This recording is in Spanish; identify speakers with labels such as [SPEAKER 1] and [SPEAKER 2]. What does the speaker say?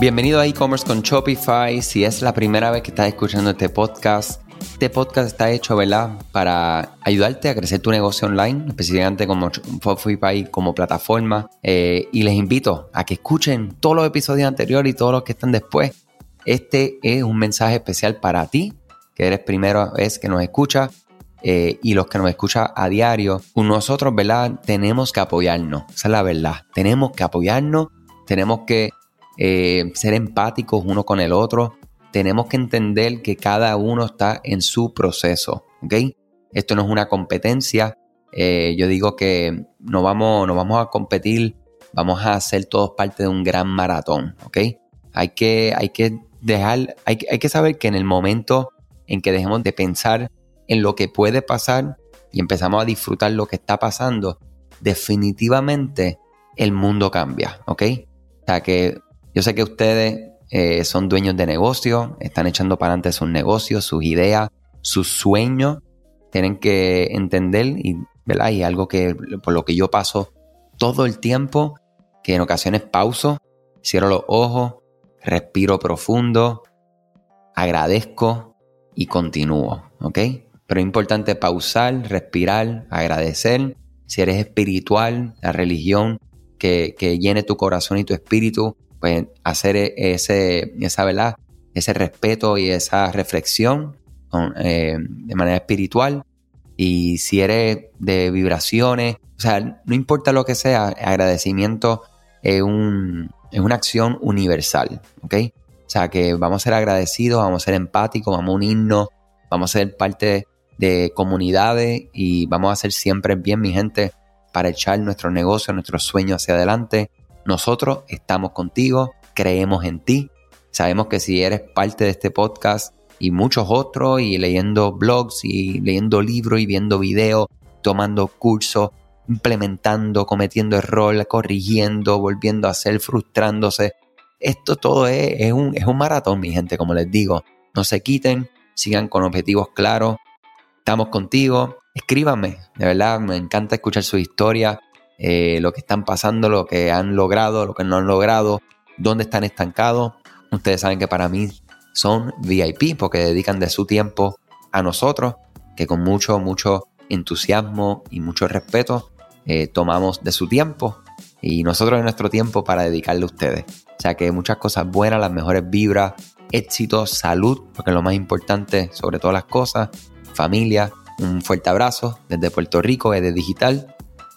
[SPEAKER 1] Bienvenido a e-commerce con Shopify. Si es la primera vez que estás escuchando este podcast, este podcast está hecho, ¿verdad? Para ayudarte a crecer tu negocio online, específicamente como Shopify como plataforma. Eh, y les invito a que escuchen todos los episodios anteriores y todos los que están después. Este es un mensaje especial para ti, que eres primero vez que nos escucha. Eh, y los que nos escuchan a diario, nosotros, ¿verdad? Tenemos que apoyarnos, esa es la verdad. Tenemos que apoyarnos, tenemos que eh, ser empáticos uno con el otro. Tenemos que entender que cada uno está en su proceso, ¿ok? Esto no es una competencia. Eh, yo digo que no vamos, no vamos a competir, vamos a ser todos parte de un gran maratón, ¿ok? Hay que, hay que dejar, hay, hay que saber que en el momento en que dejemos de pensar en lo que puede pasar y empezamos a disfrutar lo que está pasando, definitivamente el mundo cambia, ¿ok? O sea que yo sé que ustedes eh, son dueños de negocio, están echando para adelante sus negocios, sus ideas, sus sueños. Tienen que entender, y, ¿verdad? y algo que por lo que yo paso todo el tiempo, que en ocasiones pauso, cierro los ojos, respiro profundo, agradezco y continúo, ¿ok? Pero es importante pausar, respirar, agradecer. Si eres espiritual, la religión que, que llene tu corazón y tu espíritu, pues hacer e, ese, esa, ¿verdad? ese respeto y esa reflexión eh, de manera espiritual. Y si eres de vibraciones, o sea, no importa lo que sea, agradecimiento es, un, es una acción universal, ¿ok? O sea, que vamos a ser agradecidos, vamos a ser empáticos, vamos a unirnos, vamos a ser parte de comunidades y vamos a hacer siempre bien, mi gente, para echar nuestro negocio, nuestros sueños hacia adelante. Nosotros estamos contigo, creemos en ti. Sabemos que si eres parte de este podcast y muchos otros, y leyendo blogs y leyendo libros y viendo videos, tomando cursos, implementando, cometiendo errores, corrigiendo, volviendo a hacer, frustrándose. Esto todo es, un, es un maratón, mi gente, como les digo. No se quiten, sigan con objetivos claros. Estamos contigo. Escríbanme, de verdad, me encanta escuchar su historia. Eh, lo que están pasando, lo que han logrado, lo que no han logrado, dónde están estancados. Ustedes saben que para mí son VIP porque dedican de su tiempo a nosotros, que con mucho, mucho entusiasmo y mucho respeto eh, tomamos de su tiempo y nosotros de nuestro tiempo para dedicarle a ustedes. O sea que muchas cosas buenas, las mejores vibras, éxito, salud, porque es lo más importante sobre todas las cosas, familia. Un fuerte abrazo desde Puerto Rico, desde Digital